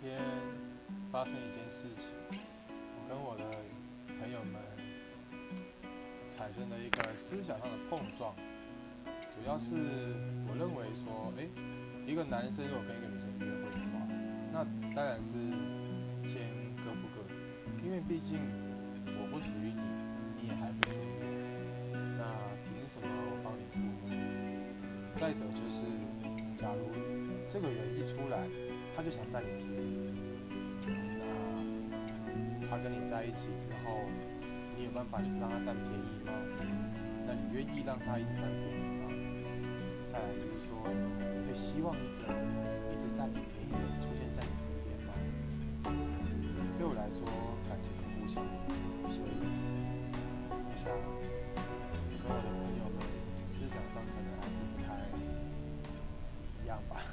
天发生一件事情，我跟我的朋友们产生了一个思想上的碰撞。主要是我认为说，哎，一个男生如果跟一个女生约会的话，那当然是先各不各，因为毕竟我不属于你，你也还不属于我，那凭什么我帮你付？再者就是，这个人一出来他就想占你便宜。那他跟你在一起之后你有办法让他占便宜吗？那你愿意让他一直占便宜吗？再来就是说你会希望一个一直占你便宜的人出现在你身边吗？对我来说感觉很不幸所以我想跟我的朋友们思想上可能还是不太一样吧。